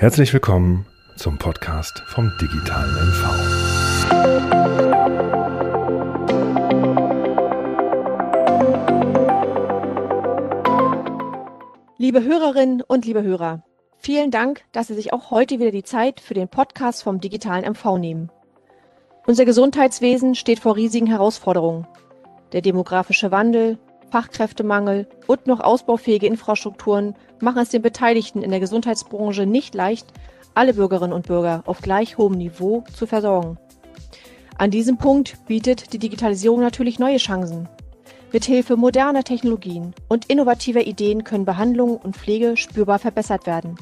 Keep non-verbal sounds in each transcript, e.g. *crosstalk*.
Herzlich willkommen zum Podcast vom digitalen MV. Liebe Hörerinnen und liebe Hörer, vielen Dank, dass Sie sich auch heute wieder die Zeit für den Podcast vom digitalen MV nehmen. Unser Gesundheitswesen steht vor riesigen Herausforderungen. Der demografische Wandel, Fachkräftemangel und noch ausbaufähige Infrastrukturen machen es den Beteiligten in der Gesundheitsbranche nicht leicht, alle Bürgerinnen und Bürger auf gleich hohem Niveau zu versorgen. An diesem Punkt bietet die Digitalisierung natürlich neue Chancen. Mithilfe moderner Technologien und innovativer Ideen können Behandlung und Pflege spürbar verbessert werden.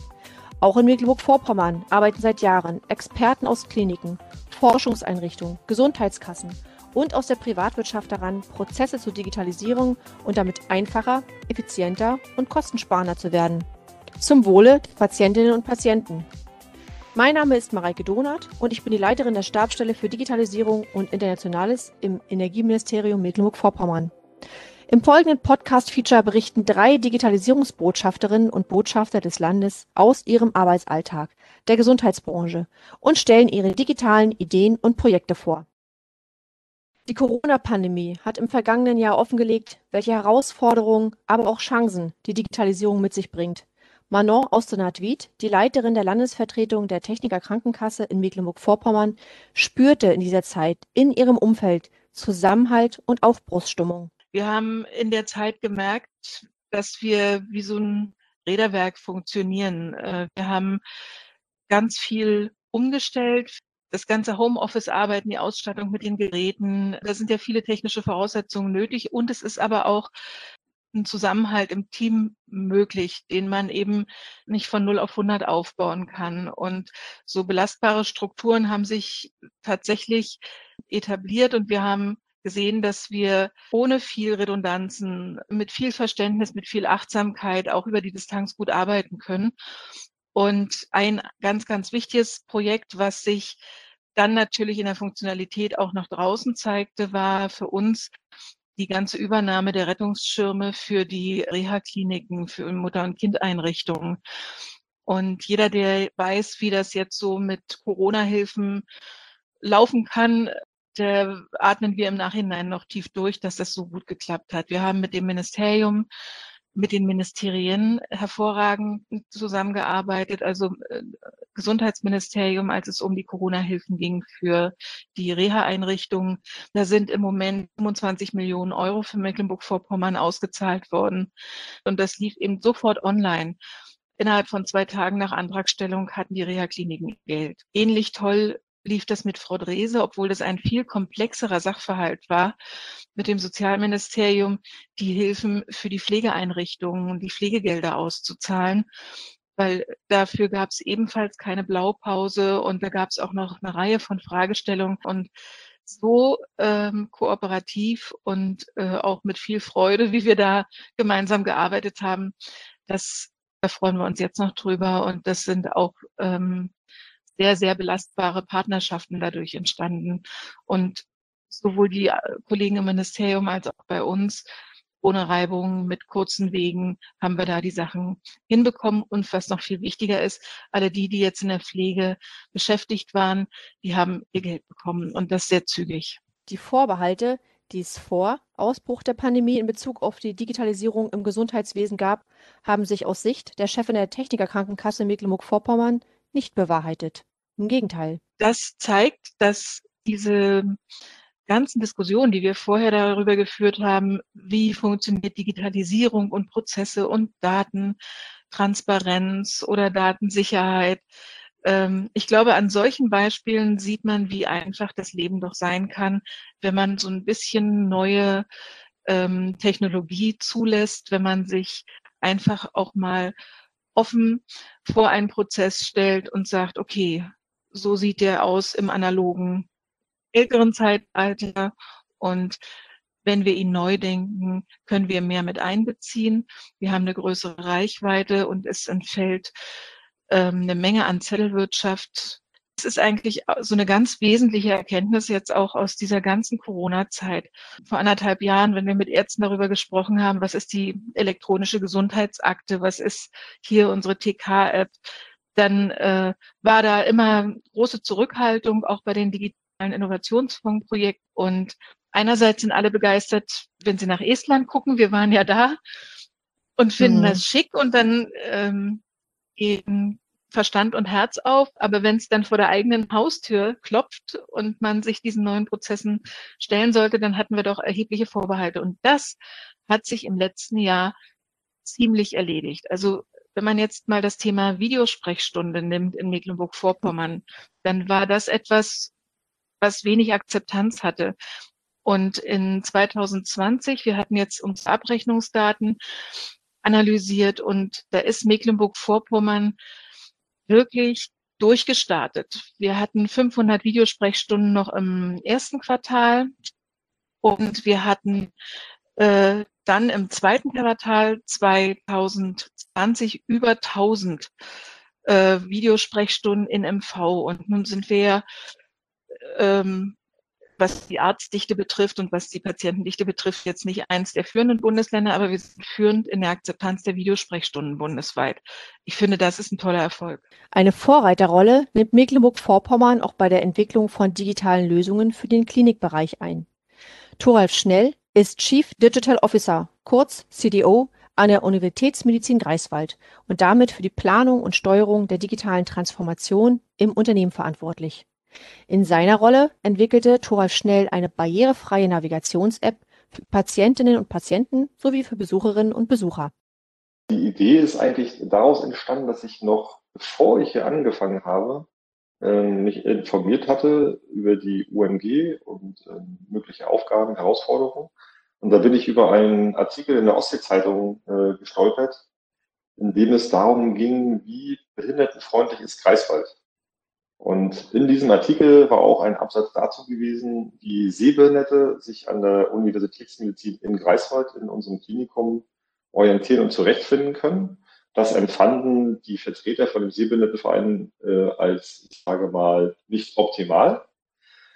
Auch in Mecklenburg-Vorpommern arbeiten seit Jahren Experten aus Kliniken, Forschungseinrichtungen, Gesundheitskassen und aus der Privatwirtschaft daran, Prozesse zur Digitalisierung und damit einfacher, effizienter und kostensparender zu werden. Zum Wohle der Patientinnen und Patienten. Mein Name ist Mareike Donath und ich bin die Leiterin der Stabsstelle für Digitalisierung und Internationales im Energieministerium Mecklenburg-Vorpommern. Im folgenden Podcast-Feature berichten drei Digitalisierungsbotschafterinnen und Botschafter des Landes aus ihrem Arbeitsalltag, der Gesundheitsbranche und stellen ihre digitalen Ideen und Projekte vor. Die Corona-Pandemie hat im vergangenen Jahr offengelegt, welche Herausforderungen, aber auch Chancen die Digitalisierung mit sich bringt. Manon Osternath-Wied, die Leiterin der Landesvertretung der Techniker Krankenkasse in Mecklenburg-Vorpommern, spürte in dieser Zeit in ihrem Umfeld Zusammenhalt und Aufbruchsstimmung. Wir haben in der Zeit gemerkt, dass wir wie so ein Räderwerk funktionieren. Äh, wir haben ganz viel umgestellt das ganze Homeoffice-Arbeiten, die Ausstattung mit den Geräten, da sind ja viele technische Voraussetzungen nötig und es ist aber auch ein Zusammenhalt im Team möglich, den man eben nicht von 0 auf 100 aufbauen kann. Und so belastbare Strukturen haben sich tatsächlich etabliert und wir haben gesehen, dass wir ohne viel Redundanzen, mit viel Verständnis, mit viel Achtsamkeit auch über die Distanz gut arbeiten können. Und ein ganz, ganz wichtiges Projekt, was sich dann natürlich in der Funktionalität auch nach draußen zeigte, war für uns die ganze Übernahme der Rettungsschirme für die Reha-Kliniken, für Mutter- und Kindeinrichtungen. Und jeder, der weiß, wie das jetzt so mit Corona-Hilfen laufen kann, der atmen wir im Nachhinein noch tief durch, dass das so gut geklappt hat. Wir haben mit dem Ministerium mit den Ministerien hervorragend zusammengearbeitet, also äh, Gesundheitsministerium, als es um die Corona-Hilfen ging für die Reha-Einrichtungen. Da sind im Moment 25 Millionen Euro für Mecklenburg-Vorpommern ausgezahlt worden. Und das lief eben sofort online. Innerhalb von zwei Tagen nach Antragstellung hatten die Reha-Kliniken Geld. Ähnlich toll lief das mit Frau Drese, obwohl das ein viel komplexerer Sachverhalt war, mit dem Sozialministerium die Hilfen für die Pflegeeinrichtungen, die Pflegegelder auszuzahlen weil dafür gab es ebenfalls keine Blaupause und da gab es auch noch eine Reihe von Fragestellungen und so ähm, kooperativ und äh, auch mit viel Freude, wie wir da gemeinsam gearbeitet haben, das da freuen wir uns jetzt noch drüber und das sind auch ähm, sehr, sehr belastbare Partnerschaften dadurch entstanden. Und sowohl die äh, Kollegen im Ministerium als auch bei uns ohne Reibung, mit kurzen Wegen haben wir da die Sachen hinbekommen. Und was noch viel wichtiger ist, alle die, die jetzt in der Pflege beschäftigt waren, die haben ihr Geld bekommen und das sehr zügig. Die Vorbehalte, die es vor Ausbruch der Pandemie in Bezug auf die Digitalisierung im Gesundheitswesen gab, haben sich aus Sicht der Chefin der Technikerkrankenkasse Mecklenburg-Vorpommern nicht bewahrheitet. Im Gegenteil. Das zeigt, dass diese ganzen Diskussionen, die wir vorher darüber geführt haben, wie funktioniert Digitalisierung und Prozesse und Datentransparenz oder Datensicherheit. Ähm, ich glaube, an solchen Beispielen sieht man, wie einfach das Leben doch sein kann, wenn man so ein bisschen neue ähm, Technologie zulässt, wenn man sich einfach auch mal offen vor einen Prozess stellt und sagt, okay, so sieht der aus im analogen älteren Zeitalter und wenn wir ihn neu denken, können wir mehr mit einbeziehen. Wir haben eine größere Reichweite und es entfällt ähm, eine Menge an Zettelwirtschaft. Es ist eigentlich so eine ganz wesentliche Erkenntnis jetzt auch aus dieser ganzen Corona-Zeit. Vor anderthalb Jahren, wenn wir mit Ärzten darüber gesprochen haben, was ist die elektronische Gesundheitsakte, was ist hier unsere TK-App, dann äh, war da immer große Zurückhaltung, auch bei den digitalen Innovationsfondsprojekten. Und einerseits sind alle begeistert, wenn sie nach Estland gucken, wir waren ja da und finden mhm. das schick und dann ähm, gehen Verstand und Herz auf, aber wenn es dann vor der eigenen Haustür klopft und man sich diesen neuen Prozessen stellen sollte, dann hatten wir doch erhebliche Vorbehalte. Und das hat sich im letzten Jahr ziemlich erledigt. Also wenn man jetzt mal das Thema Videosprechstunde nimmt in Mecklenburg-Vorpommern, dann war das etwas, was wenig Akzeptanz hatte. Und in 2020, wir hatten jetzt unsere Abrechnungsdaten analysiert und da ist Mecklenburg-Vorpommern wirklich durchgestartet. Wir hatten 500 Videosprechstunden noch im ersten Quartal und wir hatten äh, dann im zweiten Quartal 2020 über 1000 äh, Videosprechstunden in MV und nun sind wir ähm, was die Arztdichte betrifft und was die Patientendichte betrifft, jetzt nicht eins der führenden Bundesländer, aber wir sind führend in der Akzeptanz der Videosprechstunden bundesweit. Ich finde, das ist ein toller Erfolg. Eine Vorreiterrolle nimmt Mecklenburg-Vorpommern auch bei der Entwicklung von digitalen Lösungen für den Klinikbereich ein. Thoralf Schnell ist Chief Digital Officer, kurz CDO, an der Universitätsmedizin Greifswald und damit für die Planung und Steuerung der digitalen Transformation im Unternehmen verantwortlich. In seiner Rolle entwickelte Thoralf Schnell eine barrierefreie Navigations-App für Patientinnen und Patienten sowie für Besucherinnen und Besucher. Die Idee ist eigentlich daraus entstanden, dass ich noch, bevor ich hier angefangen habe, ähm, mich informiert hatte über die UMG und ähm, mögliche Aufgaben, Herausforderungen. Und da bin ich über einen Artikel in der Ostsee-Zeitung äh, gestolpert, in dem es darum ging, wie behindertenfreundlich ist Greifswald. Und in diesem Artikel war auch ein Absatz dazu gewesen, wie Sehbehinderte sich an der Universitätsmedizin in Greifswald in unserem Klinikum orientieren und zurechtfinden können. Das empfanden die Vertreter von dem Sehbehindertenverein äh, als, ich sage mal, nicht optimal.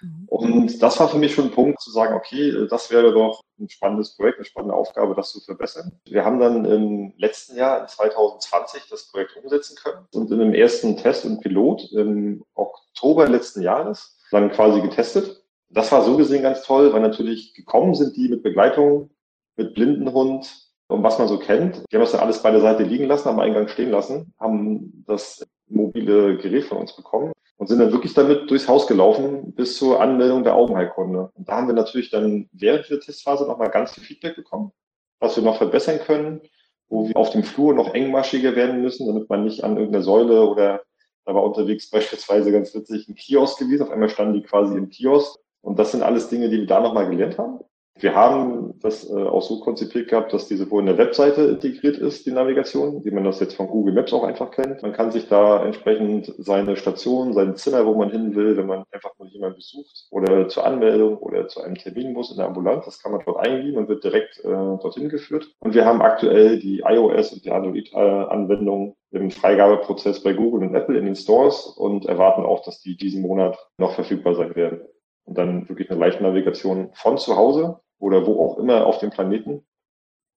Mhm. Und das war für mich schon ein Punkt zu sagen, okay, das wäre doch ein spannendes Projekt, eine spannende Aufgabe, das zu verbessern. Wir haben dann im letzten Jahr, in 2020, das Projekt umsetzen können und in einem ersten Test und Pilot im Oktober letzten Jahres dann quasi getestet. Das war so gesehen ganz toll, weil natürlich gekommen sind die mit Begleitung, mit Blindenhund und was man so kennt. Die haben das dann alles bei der Seite liegen lassen, am Eingang stehen lassen, haben das mobile Gerät von uns bekommen und sind dann wirklich damit durchs Haus gelaufen bis zur Anmeldung der Augenheilkunde. Und da haben wir natürlich dann während der Testphase nochmal ganz viel Feedback bekommen, was wir noch verbessern können, wo wir auf dem Flur noch engmaschiger werden müssen, damit man nicht an irgendeiner Säule oder da war unterwegs *laughs* beispielsweise ganz witzig ein Kiosk gewesen. Auf einmal standen die quasi im Kiosk. Und das sind alles Dinge, die wir da nochmal gelernt haben. Wir haben das äh, auch so konzipiert gehabt, dass die sowohl in der Webseite integriert ist, die Navigation, wie man das jetzt von Google Maps auch einfach kennt. Man kann sich da entsprechend seine Station, sein Zimmer, wo man hin will, wenn man einfach nur jemanden besucht oder zur Anmeldung oder zu einem Termin muss in der Ambulanz, das kann man dort eingeben und wird direkt äh, dorthin geführt. Und wir haben aktuell die iOS und die Android-Anwendung im Freigabeprozess bei Google und Apple in den Stores und erwarten auch, dass die diesen Monat noch verfügbar sein werden. Und dann wirklich eine leichte Navigation von zu Hause oder wo auch immer auf dem Planeten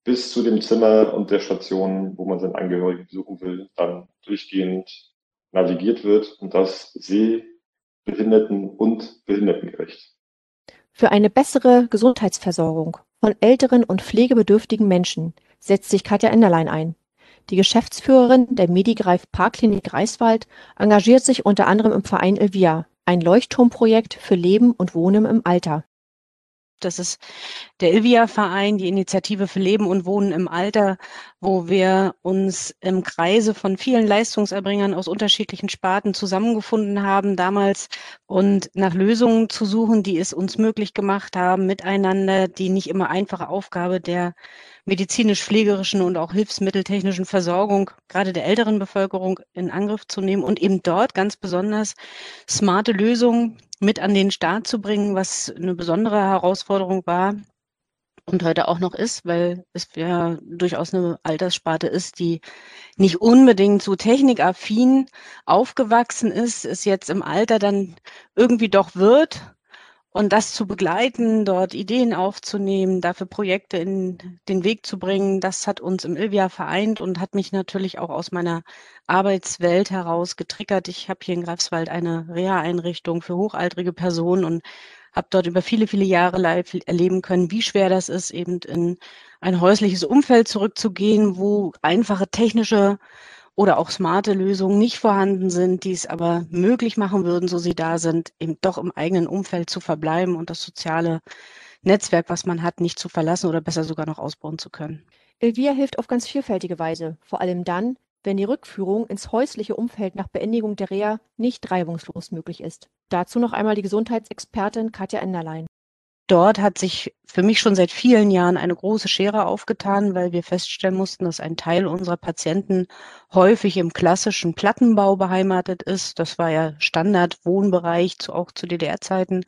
bis zu dem Zimmer und der Station, wo man seinen Angehörigen besuchen will, dann durchgehend navigiert wird und das sehbehinderten und behindertengerecht. Für eine bessere Gesundheitsversorgung von älteren und pflegebedürftigen Menschen setzt sich Katja Enderlein ein. Die Geschäftsführerin der Medigreif Parkklinik Greifswald engagiert sich unter anderem im Verein Elvia, ein Leuchtturmprojekt für Leben und Wohnen im Alter. Das ist der Ilvia-Verein, die Initiative für Leben und Wohnen im Alter, wo wir uns im Kreise von vielen Leistungserbringern aus unterschiedlichen Sparten zusammengefunden haben damals und nach Lösungen zu suchen, die es uns möglich gemacht haben, miteinander die nicht immer einfache Aufgabe der medizinisch-pflegerischen und auch hilfsmitteltechnischen Versorgung gerade der älteren Bevölkerung in Angriff zu nehmen und eben dort ganz besonders smarte Lösungen mit an den Start zu bringen, was eine besondere Herausforderung war und heute auch noch ist, weil es ja durchaus eine Alterssparte ist, die nicht unbedingt so technikaffin aufgewachsen ist, es jetzt im Alter dann irgendwie doch wird Und das zu begleiten, dort Ideen aufzunehmen, dafür Projekte in den Weg zu bringen, das hat uns im Ilvia vereint und hat mich natürlich auch aus meiner Arbeitswelt heraus getriggert. Ich habe hier in Greifswald eine Reha-Einrichtung für hochaltrige Personen und habe dort über viele, viele Jahre live erleben können, wie schwer das ist, eben in ein häusliches Umfeld zurückzugehen, wo einfache technische oder auch smarte Lösungen nicht vorhanden sind, die es aber möglich machen würden, so sie da sind, eben doch im eigenen Umfeld zu verbleiben und das soziale Netzwerk, was man hat, nicht zu verlassen oder besser sogar noch ausbauen zu können. Elvia hilft auf ganz vielfältige Weise, vor allem dann, wenn die Rückführung ins häusliche Umfeld nach Beendigung der Reha nicht reibungslos möglich ist. Dazu noch einmal die Gesundheitsexpertin Katja Enderlein. Dort hat sich für mich schon seit vielen Jahren eine große Schere aufgetan, weil wir feststellen mussten, dass ein Teil unserer Patienten häufig im klassischen Plattenbau beheimatet ist. Das war ja Standardwohnbereich, auch zu DDR-Zeiten.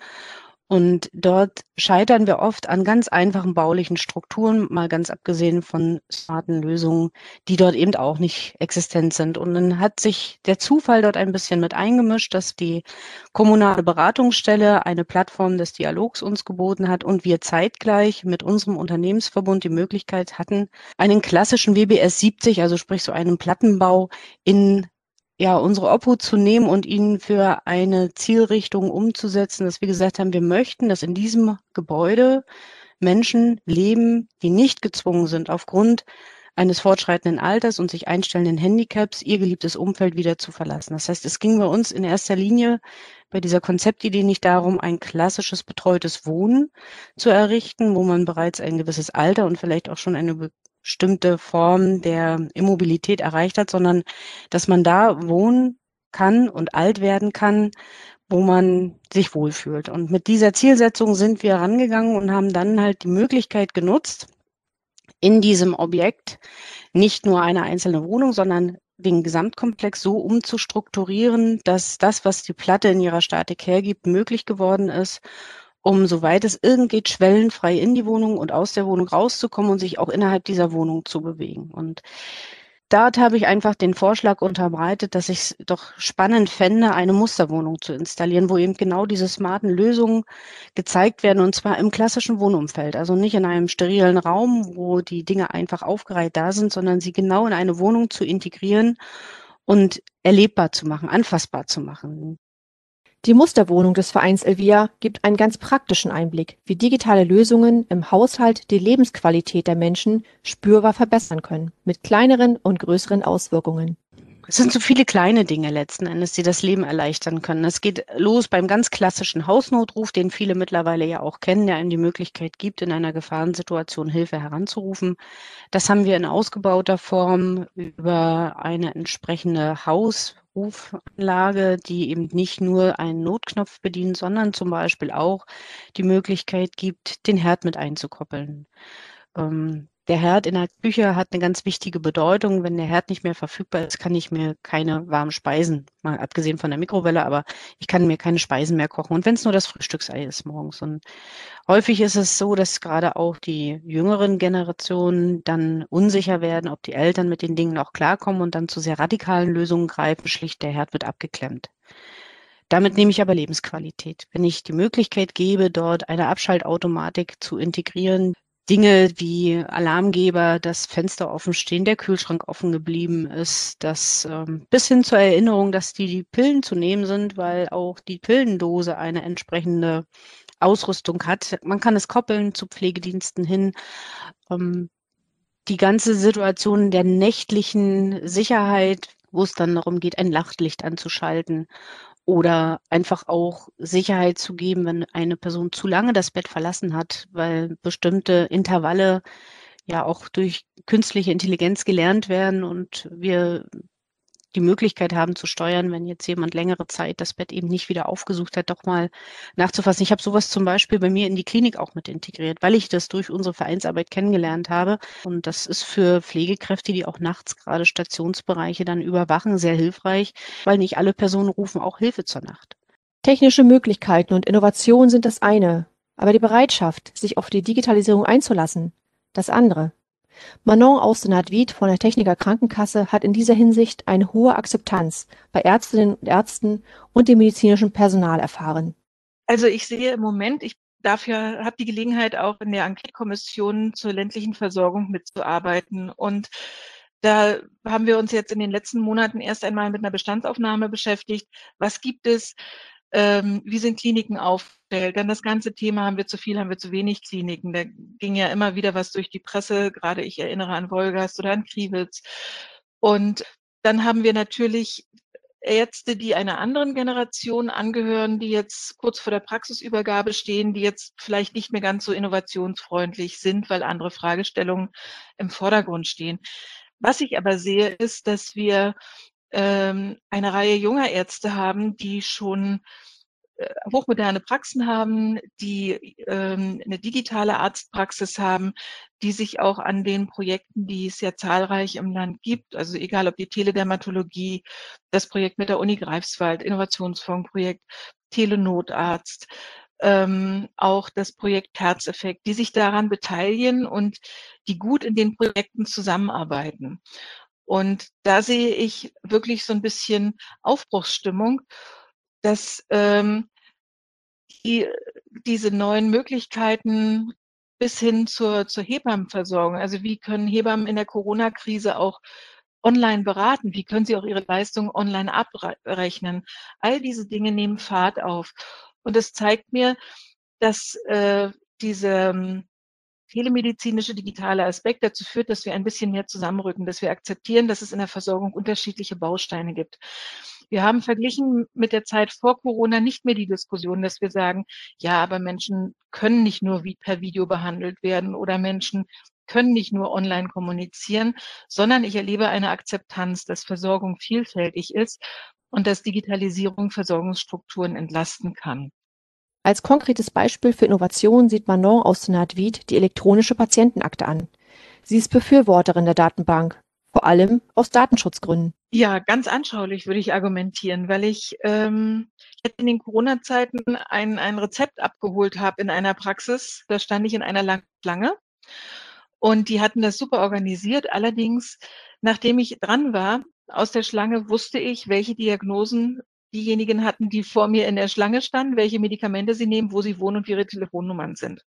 Und dort scheitern wir oft an ganz einfachen baulichen Strukturen, mal ganz abgesehen von smarten Lösungen, die dort eben auch nicht existent sind. Und dann hat sich der Zufall dort ein bisschen mit eingemischt, dass die kommunale Beratungsstelle eine Plattform des Dialogs uns geboten hat und wir zeitgleich mit unserem Unternehmensverbund die Möglichkeit hatten, einen klassischen WBS 70, also sprich so einen Plattenbau in ja, unsere Obhut zu nehmen und ihn für eine Zielrichtung umzusetzen, dass wir gesagt haben, wir möchten, dass in diesem Gebäude Menschen leben, die nicht gezwungen sind, aufgrund eines fortschreitenden Alters und sich einstellenden Handicaps ihr geliebtes Umfeld wieder zu verlassen. Das heißt, es ging bei uns in erster Linie bei dieser Konzeptidee nicht darum, ein klassisches betreutes Wohnen zu errichten, wo man bereits ein gewisses Alter und vielleicht auch schon eine bestimmte Form der Immobilität erreicht hat, sondern dass man da wohnen kann und alt werden kann, wo man sich wohlfühlt. Und mit dieser Zielsetzung sind wir rangegangen und haben dann halt die Möglichkeit genutzt, in diesem Objekt nicht nur eine einzelne Wohnung, sondern den Gesamtkomplex so umzustrukturieren, dass das, was die Platte in ihrer Statik hergibt, möglich geworden ist um, soweit es irgend geht, schwellenfrei in die Wohnung und aus der Wohnung rauszukommen und sich auch innerhalb dieser Wohnung zu bewegen. Und dort habe ich einfach den Vorschlag unterbreitet, dass ich es doch spannend fände, eine Musterwohnung zu installieren, wo eben genau diese smarten Lösungen gezeigt werden und zwar im klassischen Wohnumfeld. Also nicht in einem sterilen Raum, wo die Dinge einfach aufgereiht da sind, sondern sie genau in eine Wohnung zu integrieren und erlebbar zu machen, anfassbar zu machen. Die Musterwohnung des Vereins Elvia gibt einen ganz praktischen Einblick, wie digitale Lösungen im Haushalt die Lebensqualität der Menschen spürbar verbessern können, mit kleineren und größeren Auswirkungen. Es sind so viele kleine Dinge letzten Endes, die das Leben erleichtern können. Es geht los beim ganz klassischen Hausnotruf, den viele mittlerweile ja auch kennen, der einem die Möglichkeit gibt, in einer Gefahrensituation Hilfe heranzurufen. Das haben wir in ausgebauter Form über eine entsprechende Haus- Rufanlage, die eben nicht nur einen Notknopf bedient, sondern zum Beispiel auch die Möglichkeit gibt, den Herd mit einzukoppeln. Ähm, der Herd in der Küche hat eine ganz wichtige Bedeutung. Wenn der Herd nicht mehr verfügbar ist, kann ich mir keine warmen Speisen, mal abgesehen von der Mikrowelle, aber ich kann mir keine Speisen mehr kochen. Und wenn es nur das Frühstücksei ist morgens. Und häufig ist es so, dass gerade auch die jüngeren Generationen dann unsicher werden, ob die Eltern mit den Dingen auch klarkommen und dann zu sehr radikalen Lösungen greifen. Schlicht der Herd wird abgeklemmt. Damit nehme ich aber Lebensqualität. Wenn ich die Möglichkeit gebe, dort eine Abschaltautomatik zu integrieren, Dinge wie Alarmgeber, das Fenster offen stehen, der Kühlschrank offen geblieben ist, das ähm, bis hin zur Erinnerung, dass die, die Pillen zu nehmen sind, weil auch die Pillendose eine entsprechende Ausrüstung hat. Man kann es koppeln zu Pflegediensten hin. Ähm, die ganze Situation der nächtlichen Sicherheit, wo es dann darum geht, ein Nachtlicht anzuschalten oder einfach auch Sicherheit zu geben, wenn eine Person zu lange das Bett verlassen hat, weil bestimmte Intervalle ja auch durch künstliche Intelligenz gelernt werden und wir die Möglichkeit haben zu steuern, wenn jetzt jemand längere Zeit das Bett eben nicht wieder aufgesucht hat, doch mal nachzufassen. Ich habe sowas zum Beispiel bei mir in die Klinik auch mit integriert, weil ich das durch unsere Vereinsarbeit kennengelernt habe. Und das ist für Pflegekräfte, die auch nachts gerade Stationsbereiche dann überwachen, sehr hilfreich, weil nicht alle Personen rufen auch Hilfe zur Nacht. Technische Möglichkeiten und Innovation sind das eine, aber die Bereitschaft, sich auf die Digitalisierung einzulassen, das andere. Manon Austenat-Wied von der Techniker Krankenkasse hat in dieser Hinsicht eine hohe Akzeptanz bei Ärztinnen und Ärzten und dem medizinischen Personal erfahren. Also ich sehe im Moment, ich dafür habe die Gelegenheit auch in der Enquete-Kommission zur ländlichen Versorgung mitzuarbeiten und da haben wir uns jetzt in den letzten Monaten erst einmal mit einer Bestandsaufnahme beschäftigt. Was gibt es? Ähm, wie sind Kliniken aufgestellt? Dann das ganze Thema, haben wir zu viel, haben wir zu wenig Kliniken? Da ging ja immer wieder was durch die Presse, gerade ich erinnere an Wolgast oder an Kriwitz. Und dann haben wir natürlich Ärzte, die einer anderen Generation angehören, die jetzt kurz vor der Praxisübergabe stehen, die jetzt vielleicht nicht mehr ganz so innovationsfreundlich sind, weil andere Fragestellungen im Vordergrund stehen. Was ich aber sehe, ist, dass wir ähm, eine Reihe junger Ärzte haben, die schon äh, hochmoderne Praxen haben, die ähm, eine digitale Arztpraxis haben, die sich auch an den Projekten, die es ja zahlreich im Land gibt, also egal ob die Teledermatologie, das Projekt mit der Uni Greifswald, Innovationsfondsprojekt, Telenotarzt, ähm, auch das Projekt Herzeffekt, die sich daran beteiligen und die gut in den Projekten zusammenarbeiten. Und da sehe ich wirklich so ein bisschen Aufbruchsstimmung, dass ähm, die, diese neuen Möglichkeiten bis hin zur, zur Hebammenversorgung, also wie können Hebammen in der Corona-Krise auch online beraten? Wie können sie auch ihre Leistungen online abrechnen? All diese Dinge nehmen Fahrt auf. Und es zeigt mir, dass äh, diese ähm, telemedizinische digitale Aspekt dazu führt, dass wir ein bisschen mehr zusammenrücken, dass wir akzeptieren, dass es in der Versorgung unterschiedliche Bausteine gibt. Wir haben verglichen mit der Zeit vor Corona nicht mehr die Diskussion, dass wir sagen, ja, aber Menschen können nicht nur wie per Video behandelt werden oder Menschen können nicht nur online kommunizieren, sondern ich erlebe eine Akzeptanz, dass Versorgung vielfältig ist und dass Digitalisierung Versorgungsstrukturen entlasten kann. Als konkretes Beispiel für Innovation sieht Manon aus Senat-Wied die elektronische Patientenakte an. Sie ist Befürworterin der Datenbank, vor allem aus Datenschutzgründen. Ja, ganz anschaulich würde ich argumentieren, weil ich ähm, in den Corona-Zeiten ein, ein Rezept abgeholt habe in einer Praxis. Da stand ich in einer langen Schlange und die hatten das super organisiert. Allerdings, nachdem ich dran war, aus der Schlange wusste ich, welche Diagnosen diejenigen hatten, die vor mir in der Schlange standen, welche Medikamente sie nehmen, wo sie wohnen und wie ihre Telefonnummern sind.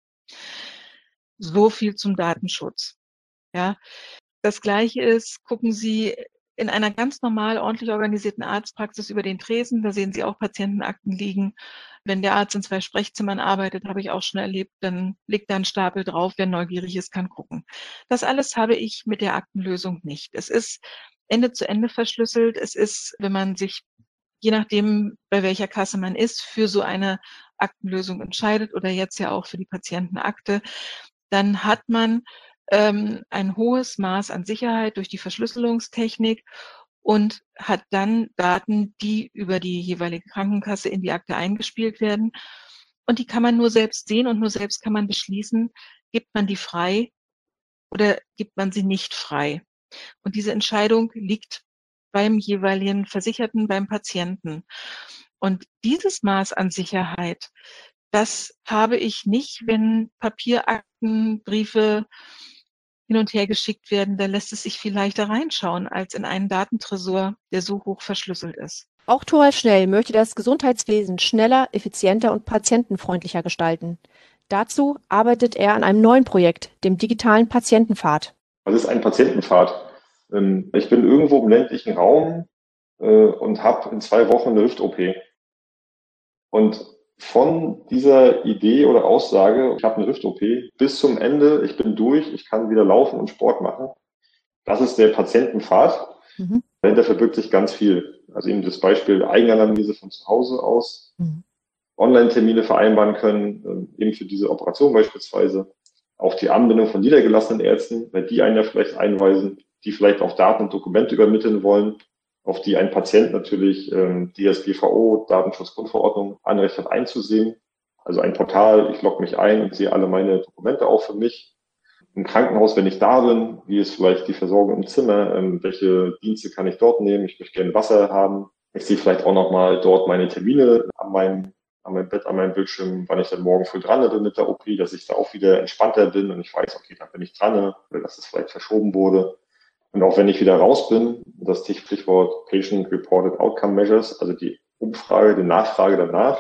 So viel zum Datenschutz. Ja. Das Gleiche ist, gucken Sie in einer ganz normal ordentlich organisierten Arztpraxis über den Tresen. Da sehen Sie auch Patientenakten liegen. Wenn der Arzt in zwei Sprechzimmern arbeitet, habe ich auch schon erlebt, dann liegt da ein Stapel drauf. Wer neugierig ist, kann gucken. Das alles habe ich mit der Aktenlösung nicht. Es ist Ende zu Ende verschlüsselt. Es ist, wenn man sich je nachdem, bei welcher Kasse man ist, für so eine Aktenlösung entscheidet oder jetzt ja auch für die Patientenakte, dann hat man ähm, ein hohes Maß an Sicherheit durch die Verschlüsselungstechnik und hat dann Daten, die über die jeweilige Krankenkasse in die Akte eingespielt werden. Und die kann man nur selbst sehen und nur selbst kann man beschließen, gibt man die frei oder gibt man sie nicht frei. Und diese Entscheidung liegt beim jeweiligen Versicherten, beim Patienten. Und dieses Maß an Sicherheit, das habe ich nicht, wenn Papierakten, Briefe hin und her geschickt werden. Da lässt es sich viel leichter reinschauen als in einen Datentresor, der so hoch verschlüsselt ist. Auch Thorald Schnell möchte das Gesundheitswesen schneller, effizienter und patientenfreundlicher gestalten. Dazu arbeitet er an einem neuen Projekt, dem digitalen Patientenpfad. Was ist ein Patientenpfad? Ähm, ich bin irgendwo im ländlichen Raum äh, und habe in zwei Wochen eine Hüft-OP. Und von dieser Idee oder Aussage, ich habe eine Hüft-OP, bis zum Ende, ich bin durch, ich kann wieder laufen und Sport machen, das ist der Patientenpfad. Mhm. Dahinter verbirgt sich ganz viel. Also eben das Beispiel Eigenanalyse von zu Hause aus, mhm. Online-Termine vereinbaren können, ähm, eben für diese Operation beispielsweise. Auch die Anbindung von niedergelassenen Ärzten, weil die einen ja vielleicht einweisen die vielleicht auch Daten und Dokumente übermitteln wollen, auf die ein Patient natürlich ähm, DSGVO, Datenschutzgrundverordnung, Anrecht hat einzusehen. Also ein Portal, ich logge mich ein und sehe alle meine Dokumente auch für mich. Im Krankenhaus, wenn ich da bin, wie ist vielleicht die Versorgung im Zimmer, ähm, welche Dienste kann ich dort nehmen, ich möchte gerne Wasser haben. Ich sehe vielleicht auch nochmal dort meine Termine an meinem, an meinem Bett, an meinem Bildschirm, wann ich dann morgen früh dran bin mit der OP, dass ich da auch wieder entspannter bin und ich weiß, okay, da bin ich dran, oder dass es vielleicht verschoben wurde. Und auch wenn ich wieder raus bin, das Stichwort Patient Reported Outcome Measures, also die Umfrage, die Nachfrage danach,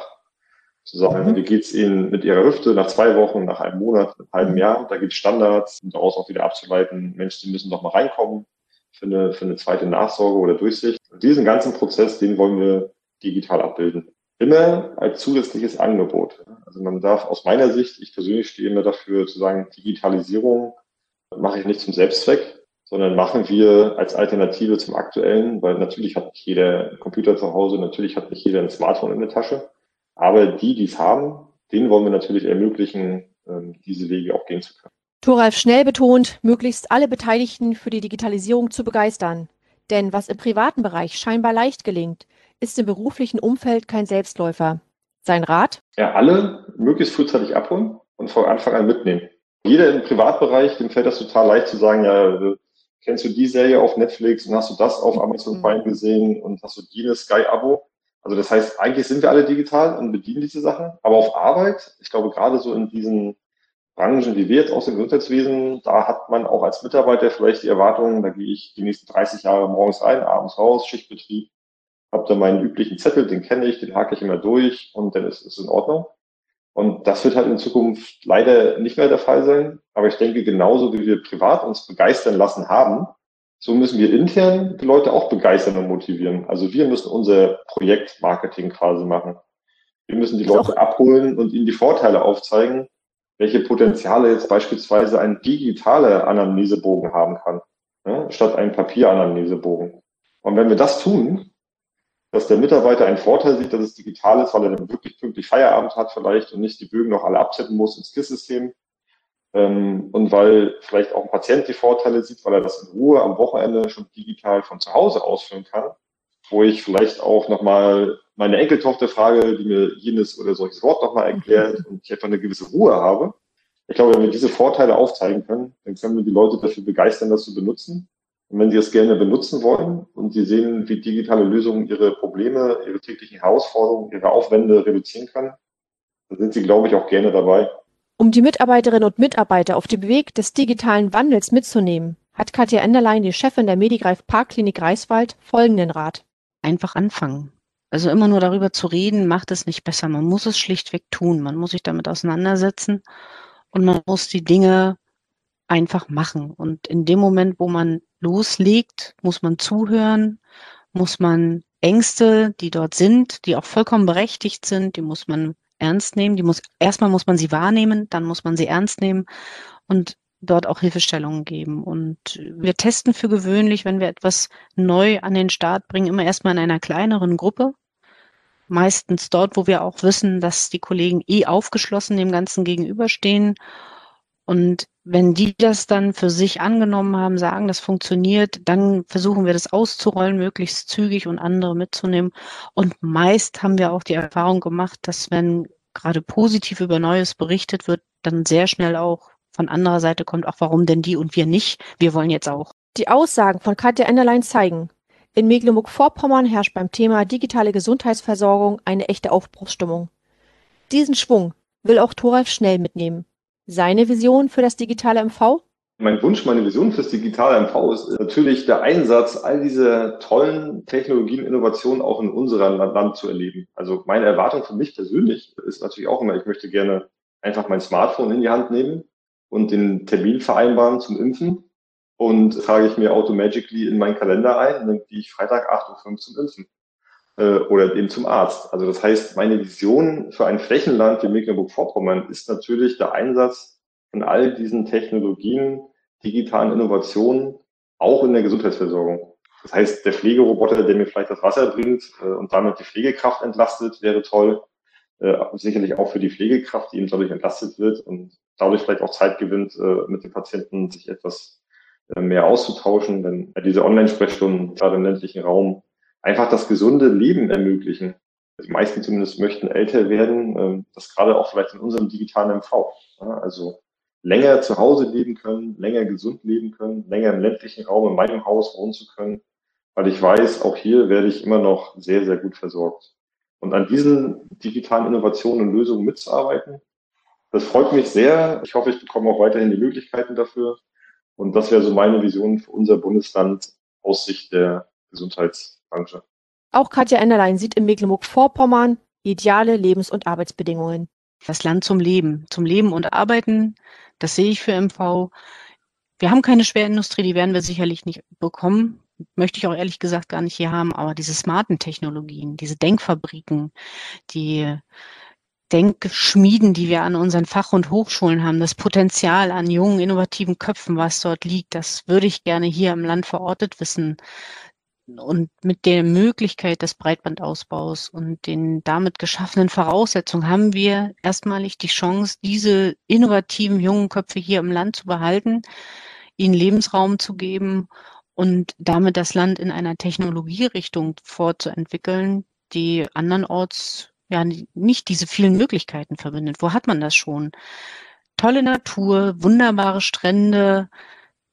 Zu sagen, mhm. wie geht's Ihnen mit Ihrer Hüfte nach zwei Wochen, nach einem Monat, einem halben mhm. Jahr? Da gibt es Standards, um daraus auch wieder abzuleiten, Mensch, die müssen doch mal reinkommen für eine, für eine zweite Nachsorge oder Durchsicht. Und diesen ganzen Prozess, den wollen wir digital abbilden. Immer als zusätzliches Angebot. Also man darf aus meiner Sicht, ich persönlich stehe immer dafür zu sagen, Digitalisierung mache ich nicht zum Selbstzweck, sondern machen wir als Alternative zum aktuellen, weil natürlich hat nicht jeder einen Computer zu Hause, natürlich hat nicht jeder ein Smartphone in der Tasche. Aber die, die es haben, denen wollen wir natürlich ermöglichen, ähm, diese Wege auch gehen zu können. Thoralf schnell betont, möglichst alle Beteiligten für die Digitalisierung zu begeistern. Denn was im privaten Bereich scheinbar leicht gelingt, ist im beruflichen Umfeld kein Selbstläufer. Sein Rat? Ja, alle möglichst frühzeitig abholen und von Anfang an mitnehmen. Jeder im Privatbereich, dem fällt das total leicht zu sagen, ja, kennst du die Serie auf Netflix und hast du das auf Amazon mhm. Prime gesehen und hast du jenes Sky-Abo? Also das heißt, eigentlich sind wir alle digital und bedienen diese Sachen. Aber auf Arbeit, ich glaube gerade so in diesen Branchen wie wir jetzt aus dem Gesundheitswesen, da hat man auch als Mitarbeiter vielleicht die Erwartung, da gehe ich die nächsten 30 Jahre morgens rein, abends raus, Schichtbetrieb, habe da meinen üblichen Zettel, den kenne ich, den hake ich immer durch und dann ist es in Ordnung. Und das wird halt in Zukunft leider nicht mehr der Fall sein. Aber ich denke, genauso wie wir privat uns begeistern lassen haben, so müssen wir intern die Leute auch begeistern und motivieren. Also wir müssen unser Projektmarketing quasi machen. Wir müssen die Leute abholen und ihnen die Vorteile aufzeigen, welche Potenziale jetzt beispielsweise ein digitaler Anamnesebogen haben kann, ne, statt ein Papieranamnesebogen. Und wenn wir das tun, dass der Mitarbeiter einen Vorteil sieht, dass es digital ist, weil er dann wirklich pünktlich Feierabend hat vielleicht und nicht die Bögen noch alle abtippen muss ins KISS-System, ähm, und weil vielleicht auch ein Patient die Vorteile sieht, weil er das in Ruhe am Wochenende schon digital von zu Hause ausführen kann, wo ich vielleicht auch nochmal meine Enkeltochter frage, die mir jenes oder solches Wort nochmal erklärt und ich einfach eine gewisse Ruhe habe. Ich glaube, wenn wir diese Vorteile aufzeigen können, dann können wir die Leute dafür begeistern, das zu benutzen. Und wenn sie es gerne benutzen wollen und sie sehen, wie digitale Lösungen ihre Probleme, ihre täglichen Herausforderungen, ihre Aufwände reduzieren können, dann sind sie, glaube ich, auch gerne dabei. Um die Mitarbeiterinnen und Mitarbeiter auf dem Weg des digitalen Wandels mitzunehmen, hat Katja Enderlein, die Chefin der Medigreif Parkklinik Greifswald, folgenden Rat. Einfach anfangen. Also immer nur darüber zu reden, macht es nicht besser. Man muss es schlichtweg tun. Man muss sich damit auseinandersetzen und man muss die Dinge einfach machen. Und in dem Moment, wo man loslegt, muss man zuhören, muss man Ängste, die dort sind, die auch vollkommen berechtigt sind, die muss man ernst nehmen. Die muss, erstmal muss man sie wahrnehmen, dann muss man sie ernst nehmen und dort auch Hilfestellungen geben. Und wir testen für gewöhnlich, wenn wir etwas neu an den Start bringen, immer erstmal in einer kleineren Gruppe. Meistens dort, wo wir auch wissen, dass die Kollegen eh aufgeschlossen dem Ganzen gegenüberstehen. Und wenn die das dann für sich angenommen haben, sagen, das funktioniert, dann versuchen wir das auszurollen, möglichst zügig und andere mitzunehmen. Und meist haben wir auch die Erfahrung gemacht, dass wenn gerade positiv über Neues berichtet wird, dann sehr schnell auch von anderer Seite kommt, auch warum denn die und wir nicht? Wir wollen jetzt auch. Die Aussagen von Katja Enderlein zeigen, in Mecklenburg-Vorpommern herrscht beim Thema digitale Gesundheitsversorgung eine echte Aufbruchsstimmung. Diesen Schwung will auch Thoralf schnell mitnehmen. Seine Vision für das digitale MV? Mein Wunsch, meine Vision fürs digitale MV ist natürlich der Einsatz all dieser tollen Technologien, Innovationen auch in unserem Land zu erleben. Also meine Erwartung für mich persönlich ist natürlich auch immer, ich möchte gerne einfach mein Smartphone in die Hand nehmen und den Termin vereinbaren zum Impfen und trage ich mir automagically in meinen Kalender ein dann gehe ich Freitag 8.05 Uhr zum Impfen äh, oder eben zum Arzt. Also das heißt, meine Vision für ein Flächenland wie Mecklenburg-Vorpommern ist natürlich der Einsatz von all diesen Technologien, digitalen Innovationen, auch in der Gesundheitsversorgung. Das heißt, der Pflegeroboter, der mir vielleicht das Wasser bringt äh, und damit die Pflegekraft entlastet, wäre toll. Äh, sicherlich auch für die Pflegekraft, die eben dadurch entlastet wird und dadurch vielleicht auch Zeit gewinnt, äh, mit den Patienten sich etwas äh, mehr auszutauschen. Denn diese Online-Sprechstunden, gerade im ländlichen Raum, einfach das gesunde Leben ermöglichen. Die meisten zumindest möchten älter werden, ähm, das gerade auch vielleicht in unserem digitalen MV. Also länger zu Hause leben können, länger gesund leben können, länger im ländlichen Raum in meinem Haus wohnen zu können, weil ich weiß, auch hier werde ich immer noch sehr, sehr gut versorgt. Und an diesen digitalen Innovationen und Lösungen mitzuarbeiten, das freut mich sehr. Ich hoffe, ich bekomme auch weiterhin die Möglichkeiten dafür. Und das wäre so meine Vision für unser Bundesland aus Sicht der Gesundheits- Branche. Auch Katja Enderlein sieht in Mecklenburg-Vorpommern Ideale Lebens- und Arbeitsbedingungen. Das Land zum Leben, zum Leben und Arbeiten, das sehe ich für MV. Wir haben keine Schwerindustrie, die werden wir sicherlich nicht bekommen. Möchte ich auch ehrlich gesagt gar nicht hier haben, aber diese smarten Technologien, diese Denkfabriken, die Denkschmieden, die wir an unseren Fach- und Hochschulen haben, das Potenzial an jungen, innovativen Köpfen, was dort liegt, das würde ich gerne hier im Land verortet wissen. Und mit der Möglichkeit des Breitbandausbaus und den damit geschaffenen Voraussetzungen haben wir erstmalig die Chance, diese innovativen jungen Köpfe hier im Land zu behalten, ihnen Lebensraum zu geben und damit das Land in einer Technologierichtung fortzuentwickeln, die andernorts ja nicht diese vielen Möglichkeiten verbindet. Wo hat man das schon? Tolle Natur, wunderbare Strände,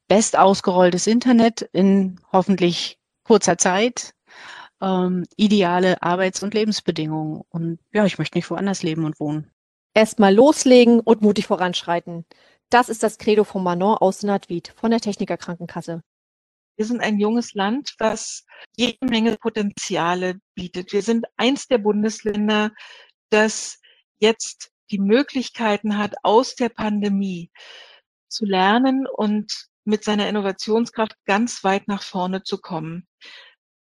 best ausgerolltes Internet in hoffentlich kurzer Zeit, ähm, ideale Arbeits- und Lebensbedingungen. Und ja, ich möchte nicht woanders leben und wohnen. Erstmal loslegen und mutig voranschreiten. Das ist das Credo von Manon aus Nadwied von der Techniker Krankenkasse. Wir sind ein junges Land, das jede Menge Potenziale bietet. Wir sind eins der Bundesländer, das jetzt die Möglichkeiten hat, aus der Pandemie zu lernen und mit seiner Innovationskraft ganz weit nach vorne zu kommen,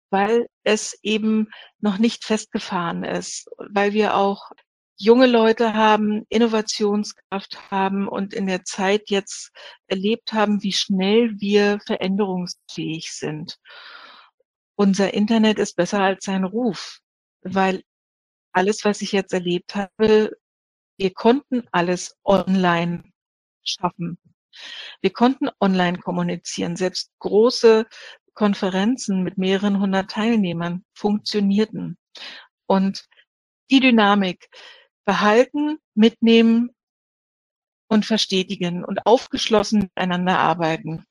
weil es eben noch nicht festgefahren ist, weil wir auch junge Leute haben, Innovationskraft haben und in der Zeit jetzt erlebt haben, wie schnell wir veränderungsfähig sind. Unser Internet ist besser als sein Ruf, weil alles, was ich jetzt erlebt habe, wir konnten alles online schaffen. Wir konnten online kommunizieren. Selbst große Konferenzen mit mehreren hundert Teilnehmern funktionierten. Und die Dynamik behalten, mitnehmen und verstetigen und aufgeschlossen miteinander arbeiten.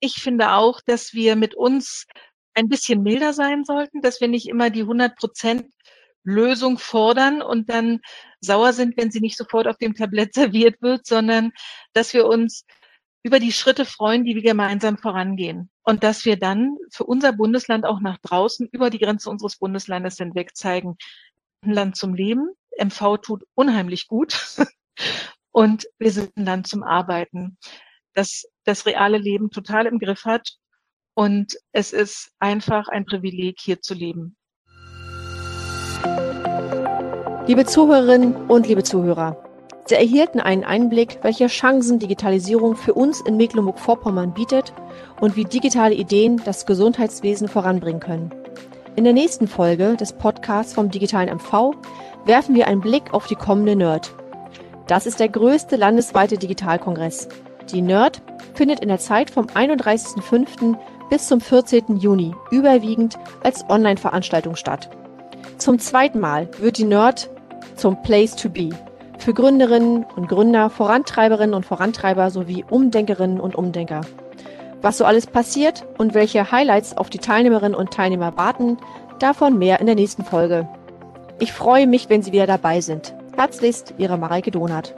Ich finde auch, dass wir mit uns ein bisschen milder sein sollten, dass wir nicht immer die 100 Prozent Lösung fordern und dann sauer sind, wenn sie nicht sofort auf dem Tablett *laughs* serviert wird, sondern dass wir uns über die Schritte freuen, die wir gemeinsam vorangehen. Und dass wir dann für unser Bundesland auch nach draußen über die Grenze unseres Bundeslandes hinweg zeigen, ein Land zum Leben. MV tut unheimlich gut. *laughs* Und wir sind ein Land zum Arbeiten, das das reale Leben total im Griff hat. Und es ist einfach ein Privileg, hier zu leben. Liebe Zuhörerinnen und liebe Zuhörer, Sie erhielten einen Einblick, welche Chancen Digitalisierung für uns in Mecklenburg-Vorpommern bietet und wie digitale Ideen das Gesundheitswesen voranbringen können. In der nächsten Folge des Podcasts vom digitalen MV werfen wir einen Blick auf die kommende NERD. Das ist der größte landesweite Digitalkongress. Die NERD findet in der Zeit vom 31.05. bis zum 14. Juni überwiegend als Online-Veranstaltung statt. Zum zweiten Mal wird die NERD zum Place to Be für Gründerinnen und Gründer, Vorantreiberinnen und Vorantreiber sowie Umdenkerinnen und Umdenker. Was so alles passiert und welche Highlights auf die Teilnehmerinnen und Teilnehmer warten, davon mehr in der nächsten Folge. Ich freue mich, wenn Sie wieder dabei sind. Herzlichst, Ihre Mareike Donath.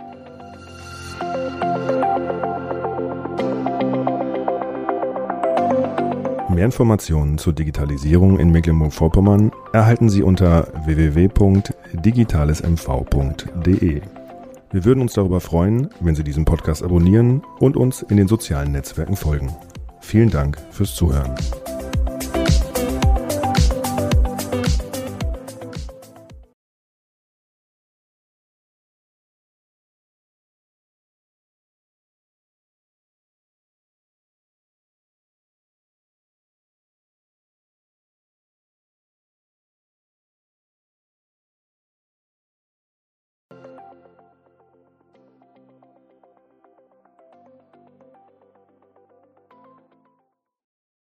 Mehr Informationen zur Digitalisierung in Mecklenburg-Vorpommern erhalten Sie unter www.digitalesmv.de. Wir würden uns darüber freuen, wenn Sie diesen Podcast abonnieren und uns in den sozialen Netzwerken folgen. Vielen Dank fürs Zuhören.